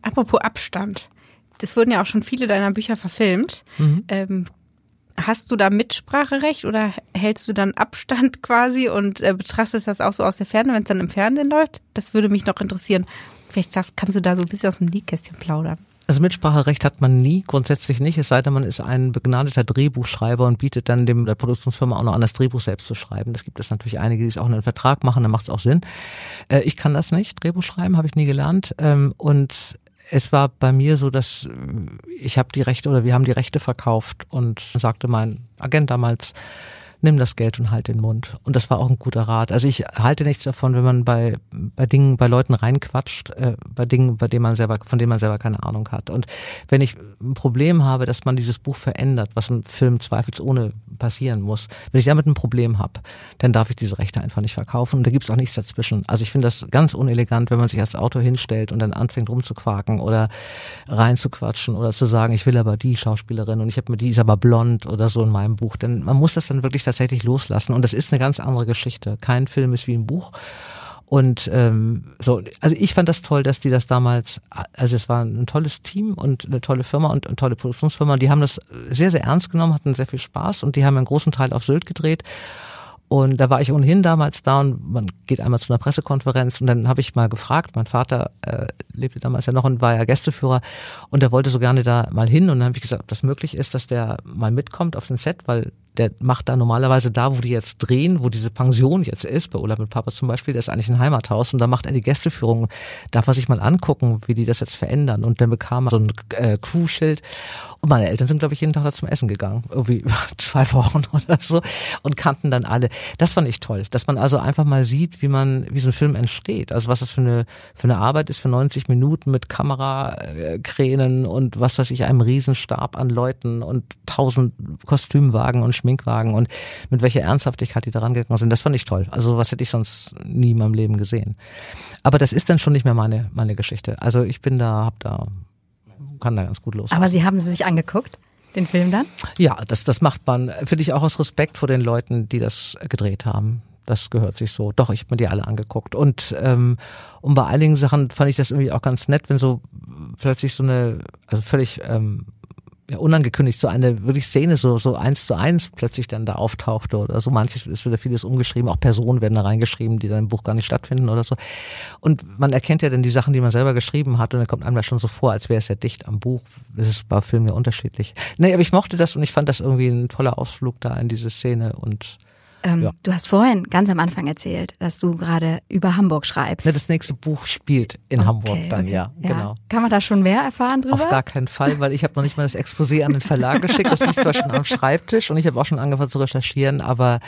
Apropos Abstand. Das wurden ja auch schon viele deiner Bücher verfilmt. Mhm. Ähm, hast du da Mitspracherecht oder hältst du dann Abstand quasi und äh, betrachtest das auch so aus der Ferne, wenn es dann im Fernsehen läuft? Das würde mich noch interessieren. Vielleicht darf, kannst du da so ein bisschen aus dem Nähkästchen plaudern. Also Mitspracherecht hat man nie, grundsätzlich nicht, es sei denn, man ist ein begnadeter Drehbuchschreiber und bietet dann dem der Produktionsfirma auch noch an, das Drehbuch selbst zu schreiben. Das gibt es natürlich einige, die es auch in einen Vertrag machen, dann macht es auch Sinn. Äh, ich kann das nicht, Drehbuch schreiben, habe ich nie gelernt. Ähm, und es war bei mir so, dass äh, ich habe die Rechte oder wir haben die Rechte verkauft und sagte mein Agent damals, nimm das Geld und halt den Mund. Und das war auch ein guter Rat. Also ich halte nichts davon, wenn man bei, bei Dingen, bei Leuten reinquatscht, äh, bei Dingen, bei denen man selber, von denen man selber keine Ahnung hat. Und wenn ich ein Problem habe, dass man dieses Buch verändert, was im Film zweifelsohne passieren muss, wenn ich damit ein Problem habe, dann darf ich diese Rechte einfach nicht verkaufen. Und da gibt's auch nichts dazwischen. Also ich finde das ganz unelegant, wenn man sich als Autor hinstellt und dann anfängt rumzuquaken oder reinzuquatschen oder zu sagen, ich will aber die Schauspielerin und ich habe mir die ist aber blond oder so in meinem Buch. Denn man muss das dann wirklich tatsächlich loslassen. Und das ist eine ganz andere Geschichte. Kein Film ist wie ein Buch. Und ähm, so, also ich fand das toll, dass die das damals, also es war ein tolles Team und eine tolle Firma und eine tolle Produktionsfirma. Die haben das sehr, sehr ernst genommen, hatten sehr viel Spaß und die haben einen großen Teil auf Sylt gedreht. Und da war ich ohnehin damals da und man geht einmal zu einer Pressekonferenz und dann habe ich mal gefragt, mein Vater äh, lebte damals ja noch und war ja Gästeführer und er wollte so gerne da mal hin und dann habe ich gesagt, ob das möglich ist, dass der mal mitkommt auf den Set, weil der macht da normalerweise da, wo die jetzt drehen, wo diese Pension jetzt ist, bei Urlaub mit Papa zum Beispiel, der ist eigentlich ein Heimathaus und da macht er die Gästeführung, darf er sich mal angucken, wie die das jetzt verändern? Und dann bekam er so ein äh, Crew-Schild und meine Eltern sind, glaube ich, jeden Tag da zum Essen gegangen, irgendwie zwei Wochen oder so und kannten dann alle. Das fand ich toll, dass man also einfach mal sieht, wie man, wie so ein Film entsteht, also was das für eine, für eine Arbeit ist für 90 Minuten mit Kamerakränen und was weiß ich, einem Riesenstab an Leuten und tausend Kostümwagen und Schminkwagen und mit welcher Ernsthaftigkeit die da rangegangen sind. Das fand ich toll. Also sowas hätte ich sonst nie in meinem Leben gesehen. Aber das ist dann schon nicht mehr meine, meine Geschichte. Also ich bin da, hab da, kann da ganz gut los. Aber Sie haben sie sich angeguckt? Den Film dann? Ja, das, das macht man, finde ich auch aus Respekt vor den Leuten, die das gedreht haben. Das gehört sich so. Doch, ich habe mir die alle angeguckt. Und, ähm, und bei einigen Sachen fand ich das irgendwie auch ganz nett, wenn so plötzlich so eine, also völlig ähm, ja, unangekündigt so eine wirklich Szene so so eins zu eins plötzlich dann da auftauchte oder so. Manches ist wieder vieles umgeschrieben, auch Personen werden da reingeschrieben, die dann im Buch gar nicht stattfinden oder so. Und man erkennt ja dann die Sachen, die man selber geschrieben hat und dann kommt einem das schon so vor, als wäre es ja dicht am Buch. Das ist bei Filmen ja unterschiedlich. Nee, aber ich mochte das und ich fand das irgendwie ein toller Ausflug da in diese Szene und ähm, ja. Du hast vorhin ganz am Anfang erzählt, dass du gerade über Hamburg schreibst. Ja, das nächste Buch spielt in okay, Hamburg dann, okay. ja, ja, genau. Kann man da schon mehr erfahren drüber? Auf gar keinen Fall, weil ich habe noch nicht mal das Exposé an den Verlag geschickt. Das liegt zwar schon am Schreibtisch und ich habe auch schon angefangen zu recherchieren, aber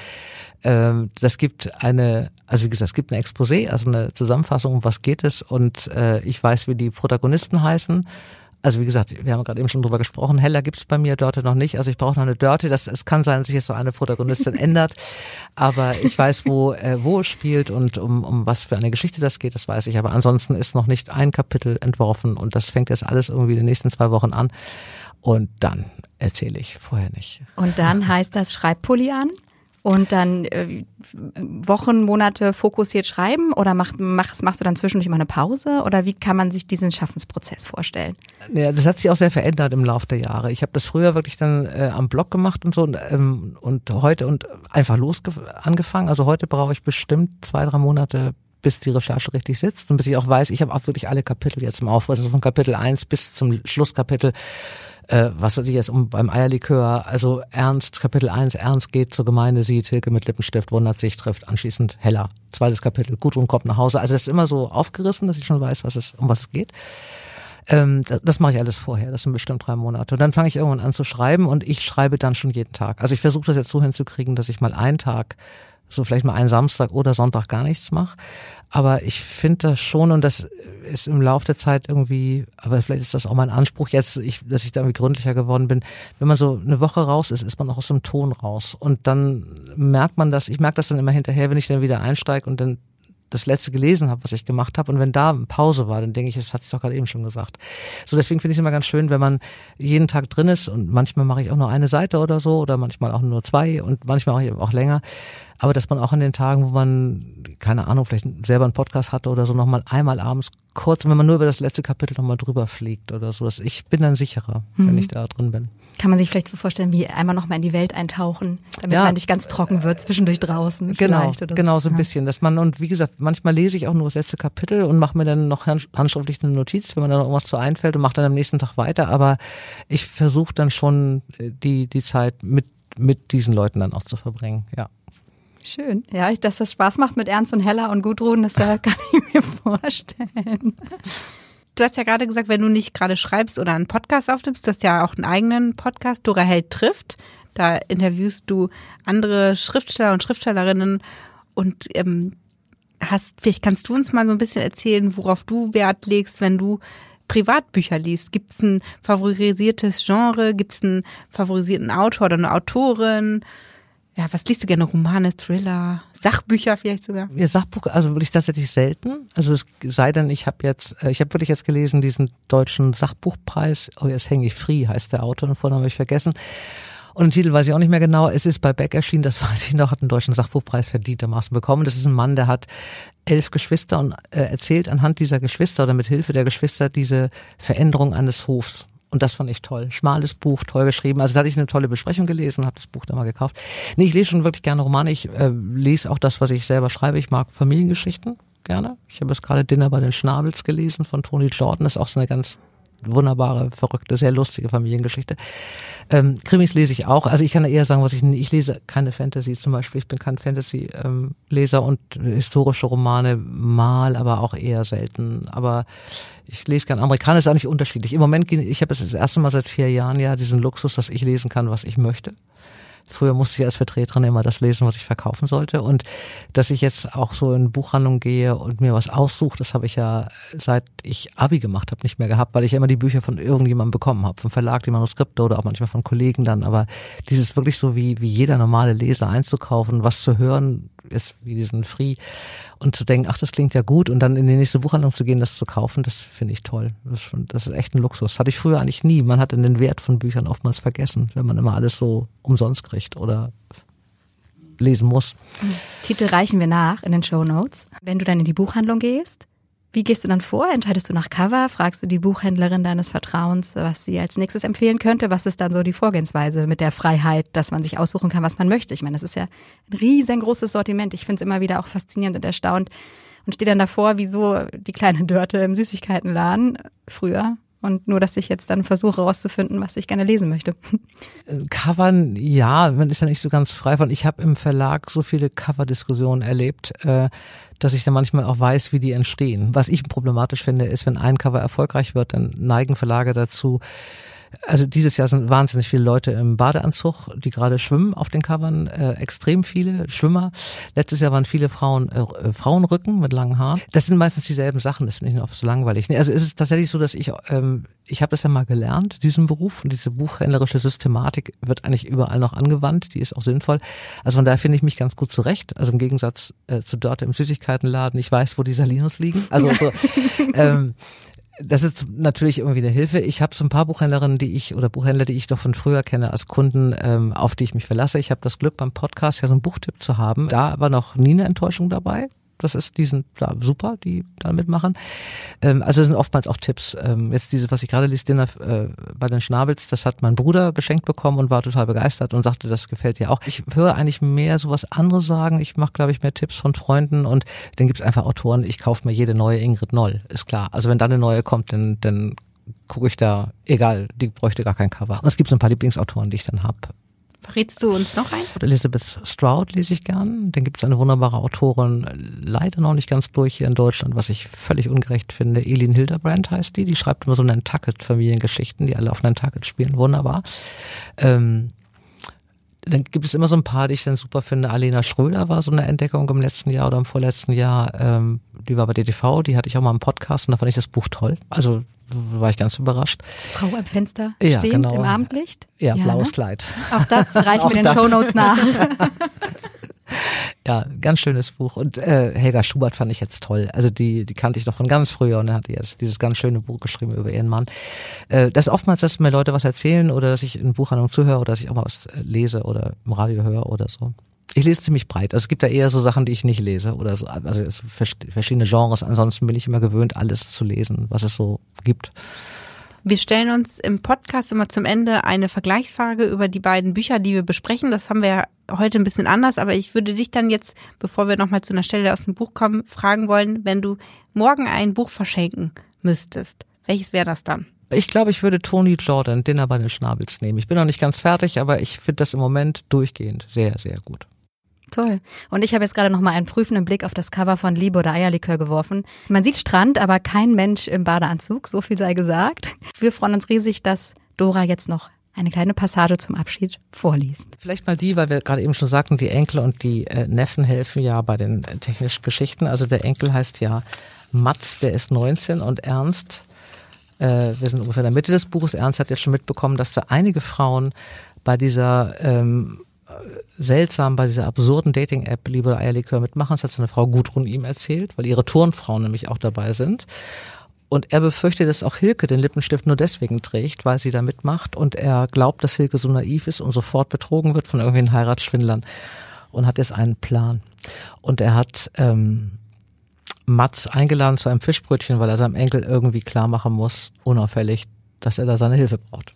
ähm, das gibt eine, also wie gesagt, es gibt ein Exposé, also eine Zusammenfassung, um was geht es und äh, ich weiß, wie die Protagonisten heißen also wie gesagt, wir haben gerade eben schon drüber gesprochen, Heller gibt's bei mir, Dörte noch nicht. Also ich brauche noch eine Dörte. Das, es kann sein, dass sich jetzt so eine Protagonistin ändert. Aber ich weiß, wo, äh, wo es spielt und um, um was für eine Geschichte das geht, das weiß ich. Aber ansonsten ist noch nicht ein Kapitel entworfen und das fängt jetzt alles irgendwie in den nächsten zwei Wochen an. Und dann erzähle ich vorher nicht. Und dann heißt das Schreibpulli an? Und dann äh, Wochen, Monate fokussiert schreiben oder mach, machst, machst du dann zwischendurch mal eine Pause oder wie kann man sich diesen Schaffensprozess vorstellen? Ja, das hat sich auch sehr verändert im Laufe der Jahre. Ich habe das früher wirklich dann äh, am Blog gemacht und so und, ähm, und heute und einfach los angefangen. Also heute brauche ich bestimmt zwei, drei Monate bis die Recherche richtig sitzt und bis ich auch weiß, ich habe auch wirklich alle Kapitel jetzt im Aufriss, also von Kapitel 1 bis zum Schlusskapitel äh, was weiß ich jetzt um beim Eierlikör, also Ernst, Kapitel 1, Ernst geht zur Gemeinde, sieht Hilke mit Lippenstift, wundert sich, trifft anschließend Heller. Zweites Kapitel, Gudrun kommt nach Hause. Also das ist immer so aufgerissen, dass ich schon weiß, was es, um was es geht. Ähm, das, das mache ich alles vorher, das sind bestimmt drei Monate. Und dann fange ich irgendwann an zu schreiben und ich schreibe dann schon jeden Tag. Also ich versuche das jetzt so hinzukriegen, dass ich mal einen Tag so vielleicht mal einen Samstag oder Sonntag gar nichts mache. Aber ich finde das schon, und das ist im Laufe der Zeit irgendwie, aber vielleicht ist das auch mein Anspruch jetzt, ich, dass ich da irgendwie gründlicher geworden bin. Wenn man so eine Woche raus ist, ist man auch aus dem Ton raus. Und dann merkt man das, ich merke das dann immer hinterher, wenn ich dann wieder einsteige und dann das letzte gelesen habe, was ich gemacht habe. Und wenn da Pause war, dann denke ich, das hatte ich doch gerade eben schon gesagt. So deswegen finde ich es immer ganz schön, wenn man jeden Tag drin ist und manchmal mache ich auch nur eine Seite oder so oder manchmal auch nur zwei und manchmal mache ich auch länger. Aber dass man auch an den Tagen, wo man, keine Ahnung, vielleicht selber einen Podcast hatte oder so, nochmal einmal abends kurz, wenn man nur über das letzte Kapitel nochmal drüber fliegt oder so. Ich bin dann sicherer, mhm. wenn ich da drin bin. Kann man sich vielleicht so vorstellen, wie einmal nochmal in die Welt eintauchen, damit ja. man nicht ganz trocken wird, zwischendurch draußen. Genau, genau so ein ja. bisschen. Dass man, und wie gesagt, manchmal lese ich auch nur das letzte Kapitel und mache mir dann noch handschriftlich eine Notiz, wenn mir dann irgendwas zu einfällt und mache dann am nächsten Tag weiter. Aber ich versuche dann schon die, die Zeit mit, mit diesen Leuten dann auch zu verbringen, ja. Schön. Ja, dass das Spaß macht mit Ernst und Hella und Gudrun, das äh, kann ich mir vorstellen. Du hast ja gerade gesagt, wenn du nicht gerade schreibst oder einen Podcast aufnimmst, du hast ja auch einen eigenen Podcast, Dora Held trifft. Da interviewst du andere Schriftsteller und Schriftstellerinnen und ähm, hast, vielleicht kannst du uns mal so ein bisschen erzählen, worauf du Wert legst, wenn du Privatbücher liest. Gibt es ein favorisiertes Genre? Gibt es einen favorisierten Autor oder eine Autorin? Ja, was liest du gerne? Romane, Thriller, Sachbücher vielleicht sogar? Ja, Sachbuch, also wirklich tatsächlich selten. Also es sei denn, ich habe jetzt, äh, ich habe wirklich jetzt gelesen diesen deutschen Sachbuchpreis. Oh, jetzt hänge ich free, heißt der Autor, den Vornamen habe ich vergessen. Und den Titel weiß ich auch nicht mehr genau. Es ist bei Beck erschienen, das weiß ich noch, hat einen deutschen Sachbuchpreis verdientermaßen bekommen. Das ist ein Mann, der hat elf Geschwister und äh, erzählt anhand dieser Geschwister oder mit Hilfe der Geschwister diese Veränderung eines Hofs. Und das fand ich toll. Schmales Buch, toll geschrieben. Also da hatte ich eine tolle Besprechung gelesen, habe das Buch da mal gekauft. Nee, ich lese schon wirklich gerne Romane. Ich äh, lese auch das, was ich selber schreibe. Ich mag Familiengeschichten gerne. Ich habe jetzt gerade Dinner bei den Schnabels gelesen von Tony Jordan. Das ist auch so eine ganz wunderbare, verrückte, sehr lustige Familiengeschichte. Ähm, Krimis lese ich auch. Also ich kann eher sagen, was ich ich lese keine Fantasy zum Beispiel. Ich bin kein Fantasy-Leser ähm, und historische Romane mal, aber auch eher selten. Aber ich lese gern Amerikaner ist eigentlich unterschiedlich. Im Moment, ich habe es das erste Mal seit vier Jahren ja diesen Luxus, dass ich lesen kann, was ich möchte. Früher musste ich als Vertreterin immer das lesen, was ich verkaufen sollte. Und dass ich jetzt auch so in Buchhandlung gehe und mir was aussuche, das habe ich ja seit ich Abi gemacht habe nicht mehr gehabt, weil ich immer die Bücher von irgendjemandem bekommen habe, vom Verlag, die Manuskripte oder auch manchmal von Kollegen dann. Aber dieses wirklich so wie, wie jeder normale Leser einzukaufen, was zu hören, ist wie diesen Free und zu denken, ach, das klingt ja gut und dann in die nächste Buchhandlung zu gehen, das zu kaufen, das finde ich toll. Das ist, schon, das ist echt ein Luxus. Hatte ich früher eigentlich nie. Man hat den Wert von Büchern oftmals vergessen, wenn man immer alles so umsonst kriegt oder lesen muss. Titel reichen wir nach in den Show Notes. Wenn du dann in die Buchhandlung gehst, wie gehst du dann vor? Entscheidest du nach Cover? Fragst du die Buchhändlerin deines Vertrauens, was sie als nächstes empfehlen könnte? Was ist dann so die Vorgehensweise mit der Freiheit, dass man sich aussuchen kann, was man möchte? Ich meine, das ist ja ein riesengroßes Sortiment. Ich finde es immer wieder auch faszinierend und erstaunt und stehe dann davor, wie so die kleine Dörte im Süßigkeitenladen früher und nur, dass ich jetzt dann versuche herauszufinden, was ich gerne lesen möchte. Äh, Covern, ja, man ist ja nicht so ganz frei von. Ich habe im Verlag so viele Cover-Diskussionen erlebt, äh, dass ich dann manchmal auch weiß, wie die entstehen. Was ich problematisch finde, ist, wenn ein Cover erfolgreich wird, dann neigen Verlage dazu, also dieses Jahr sind wahnsinnig viele Leute im Badeanzug, die gerade schwimmen auf den Covern, äh, extrem viele Schwimmer. Letztes Jahr waren viele Frauen äh, äh Frauenrücken mit langen Haaren. Das sind meistens dieselben Sachen, das finde ich noch so langweilig. Also ist es tatsächlich so, dass ich ähm, ich habe das ja mal gelernt, diesen Beruf und diese buchhändlerische Systematik wird eigentlich überall noch angewandt, die ist auch sinnvoll. Also von daher finde ich mich ganz gut zurecht. Also im Gegensatz äh, zu dort im Süßigkeitenladen, ich weiß, wo die Salinos liegen. Also so, ähm, das ist natürlich irgendwie eine Hilfe. Ich habe so ein paar Buchhändlerinnen, die ich oder Buchhändler, die ich doch von früher kenne als Kunden, ähm, auf die ich mich verlasse. Ich habe das Glück beim Podcast ja so einen Buchtipp zu haben. Da war noch nie eine Enttäuschung dabei. Das ist, die sind da super, die da mitmachen. Ähm, also sind oftmals auch Tipps. Ähm, jetzt diese, was ich gerade liest, Dinner äh, bei den Schnabels, das hat mein Bruder geschenkt bekommen und war total begeistert und sagte, das gefällt dir auch. Ich höre eigentlich mehr sowas anderes sagen. Ich mache, glaube ich, mehr Tipps von Freunden und dann gibt's einfach Autoren, ich kaufe mir jede neue Ingrid Noll, ist klar. Also wenn da eine neue kommt, dann, dann gucke ich da, egal, die bräuchte gar kein Cover. Und es gibt so ein paar Lieblingsautoren, die ich dann hab. Verrätst du uns noch ein? Elizabeth Stroud lese ich gern. Dann gibt es eine wunderbare Autorin, leider noch nicht ganz durch hier in Deutschland, was ich völlig ungerecht finde. Elin Hildebrand heißt die. Die schreibt immer so Nantucket-Familiengeschichten, die alle auf Nantucket spielen. Wunderbar. Ähm, dann gibt es immer so ein paar, die ich dann super finde. Alena Schröder war so eine Entdeckung im letzten Jahr oder im vorletzten Jahr. Ähm, die war bei DTV, die hatte ich auch mal im Podcast und da fand ich das Buch toll. Also war ich ganz überrascht. Frau am Fenster ja, stehend genau. im Abendlicht? Ja, ja blaues ne? Kleid. Auch das reichen wir den Shownotes nach. ja, ganz schönes Buch. Und äh, Helga Schubert fand ich jetzt toll. Also die, die kannte ich noch von ganz früher und er hat jetzt dieses ganz schöne Buch geschrieben über ihren Mann. Äh, das ist oftmals, dass mir Leute was erzählen oder dass ich in Buchhandlung zuhöre oder dass ich auch mal was äh, lese oder im Radio höre oder so. Ich lese ziemlich breit. Also es gibt da eher so Sachen, die ich nicht lese oder so. Also verschiedene Genres. Ansonsten bin ich immer gewöhnt, alles zu lesen, was es so gibt. Wir stellen uns im Podcast immer zum Ende eine Vergleichsfrage über die beiden Bücher, die wir besprechen. Das haben wir heute ein bisschen anders, aber ich würde dich dann jetzt, bevor wir nochmal zu einer Stelle aus dem Buch kommen, fragen wollen, wenn du morgen ein Buch verschenken müsstest, welches wäre das dann? Ich glaube, ich würde Tony Jordan Dinner bei den Schnabels nehmen. Ich bin noch nicht ganz fertig, aber ich finde das im Moment durchgehend sehr, sehr gut. Toll. Und ich habe jetzt gerade noch mal einen prüfenden Blick auf das Cover von Liebe oder Eierlikör geworfen. Man sieht Strand, aber kein Mensch im Badeanzug, so viel sei gesagt. Wir freuen uns riesig, dass Dora jetzt noch eine kleine Passage zum Abschied vorliest. Vielleicht mal die, weil wir gerade eben schon sagten, die Enkel und die äh, Neffen helfen ja bei den äh, technischen Geschichten. Also der Enkel heißt ja Mats, der ist 19 und Ernst, äh, wir sind ungefähr in der Mitte des Buches, Ernst hat jetzt schon mitbekommen, dass da einige Frauen bei dieser ähm, seltsam bei dieser absurden Dating-App Liebe Eierlikör mitmachen. Das hat seine Frau Gudrun ihm erzählt, weil ihre Turnfrauen nämlich auch dabei sind. Und er befürchtet, dass auch Hilke den Lippenstift nur deswegen trägt, weil sie da mitmacht. Und er glaubt, dass Hilke so naiv ist und sofort betrogen wird von irgendwelchen Heiratsschwindlern und hat jetzt einen Plan. Und er hat ähm, Mats eingeladen zu einem Fischbrötchen, weil er seinem Enkel irgendwie klar machen muss, unauffällig, dass er da seine Hilfe braucht.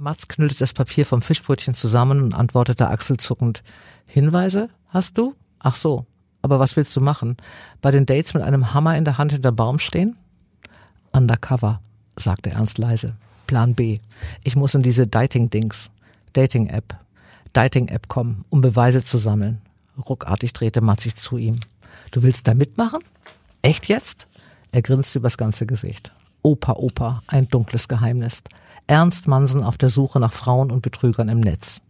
Mats knüllte das Papier vom Fischbrötchen zusammen und antwortete achselzuckend, Hinweise hast du? Ach so, aber was willst du machen? Bei den Dates mit einem Hammer in der Hand hinter Baum stehen? Undercover, sagte Ernst leise. Plan B. Ich muss in diese Dating-Dings, Dating-App, Dating-App kommen, um Beweise zu sammeln. Ruckartig drehte Mats sich zu ihm. Du willst da mitmachen? Echt jetzt? Er grinste übers ganze Gesicht. Opa, Opa, ein dunkles Geheimnis. Ernst Mansen auf der Suche nach Frauen und Betrügern im Netz.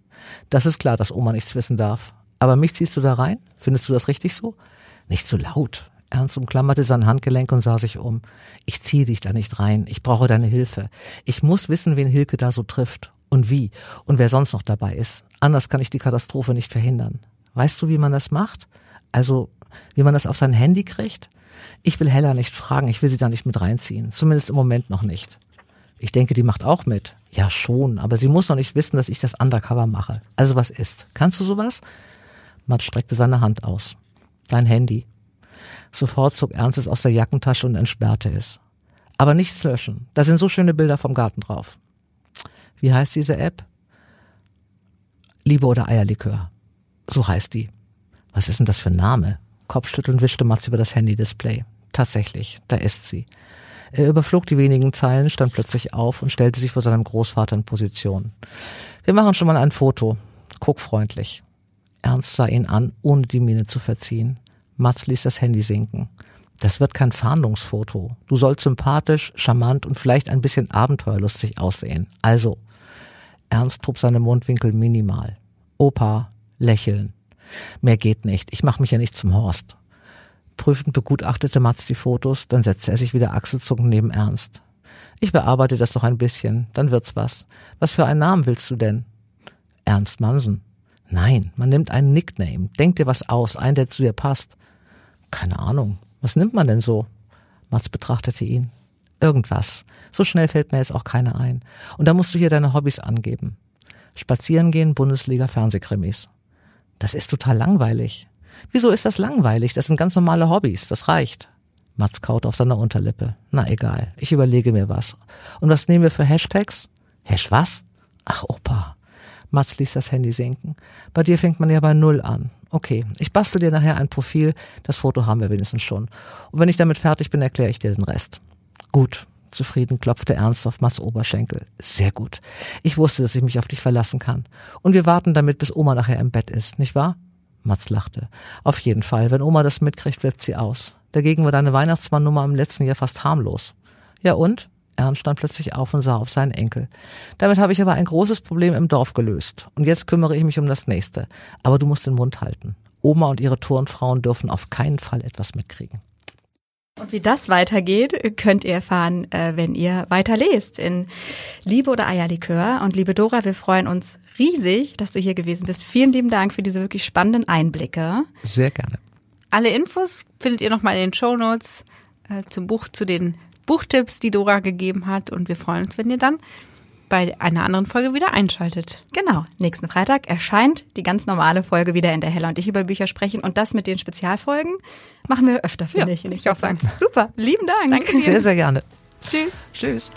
Das ist klar, dass Oma nichts wissen darf. Aber mich ziehst du da rein? Findest du das richtig so? Nicht so laut. Ernst umklammerte sein Handgelenk und sah sich um. Ich ziehe dich da nicht rein. Ich brauche deine Hilfe. Ich muss wissen, wen Hilke da so trifft. Und wie. Und wer sonst noch dabei ist. Anders kann ich die Katastrophe nicht verhindern. Weißt du, wie man das macht? Also, wie man das auf sein Handy kriegt? Ich will Hella nicht fragen. Ich will sie da nicht mit reinziehen. Zumindest im Moment noch nicht. Ich denke, die macht auch mit. Ja, schon. Aber sie muss noch nicht wissen, dass ich das Undercover mache. Also was ist? Kannst du sowas? Matt streckte seine Hand aus. Dein Handy. Sofort zog Ernst es aus der Jackentasche und entsperrte es. Aber nichts löschen. Da sind so schöne Bilder vom Garten drauf. Wie heißt diese App? Liebe oder Eierlikör. So heißt die. Was ist denn das für ein Name? Kopfschüttelnd wischte Mats über das Handy-Display. Tatsächlich, da ist sie. Er überflog die wenigen Zeilen, stand plötzlich auf und stellte sich vor seinem Großvater in Position. Wir machen schon mal ein Foto. Guck freundlich. Ernst sah ihn an, ohne die Miene zu verziehen. Mats ließ das Handy sinken. Das wird kein Fahndungsfoto. Du sollst sympathisch, charmant und vielleicht ein bisschen abenteuerlustig aussehen. Also, Ernst trug seine Mundwinkel minimal. Opa, lächeln. Mehr geht nicht. Ich mache mich ja nicht zum Horst. Prüfend begutachtete Mats die Fotos, dann setzte er sich wieder achselzuckend neben Ernst. Ich bearbeite das doch ein bisschen, dann wird's was. Was für einen Namen willst du denn? Ernst Mansen. Nein, man nimmt einen Nickname. Denk dir was aus, einen, der zu dir passt. Keine Ahnung. Was nimmt man denn so? Mats betrachtete ihn. Irgendwas. So schnell fällt mir jetzt auch keiner ein. Und da musst du hier deine Hobbys angeben. Spazieren gehen, Bundesliga, Fernsehkrimis. Das ist total langweilig. Wieso ist das langweilig? Das sind ganz normale Hobbys. Das reicht. Mats kaut auf seiner Unterlippe. Na egal. Ich überlege mir was. Und was nehmen wir für Hashtags? Hash was? Ach, Opa. Mats ließ das Handy sinken. Bei dir fängt man ja bei Null an. Okay, ich bastel dir nachher ein Profil. Das Foto haben wir wenigstens schon. Und wenn ich damit fertig bin, erkläre ich dir den Rest. Gut. Zufrieden klopfte Ernst auf Mats Oberschenkel. Sehr gut. Ich wusste, dass ich mich auf dich verlassen kann. Und wir warten damit, bis Oma nachher im Bett ist, nicht wahr? Mats lachte. Auf jeden Fall. Wenn Oma das mitkriegt, flippt sie aus. Dagegen war deine Weihnachtsmannnummer im letzten Jahr fast harmlos. Ja und? Ernst stand plötzlich auf und sah auf seinen Enkel. Damit habe ich aber ein großes Problem im Dorf gelöst. Und jetzt kümmere ich mich um das nächste. Aber du musst den Mund halten. Oma und ihre Turnfrauen dürfen auf keinen Fall etwas mitkriegen. Und wie das weitergeht, könnt ihr erfahren, äh, wenn ihr weiter lest in Liebe oder Eierlikör. Und liebe Dora, wir freuen uns riesig, dass du hier gewesen bist. Vielen lieben Dank für diese wirklich spannenden Einblicke. Sehr gerne. Alle Infos findet ihr nochmal in den Show Notes äh, zum Buch, zu den Buchtipps, die Dora gegeben hat. Und wir freuen uns, wenn ihr dann bei einer anderen Folge wieder einschaltet. Genau. Nächsten Freitag erscheint die ganz normale Folge wieder, in der Hella und ich über Bücher sprechen. Und das mit den Spezialfolgen machen wir öfter, finde Ja, ich. würde ich auch sagen. Super. Lieben Dank. Danke dir. Sehr, sehr gerne. Tschüss. Tschüss.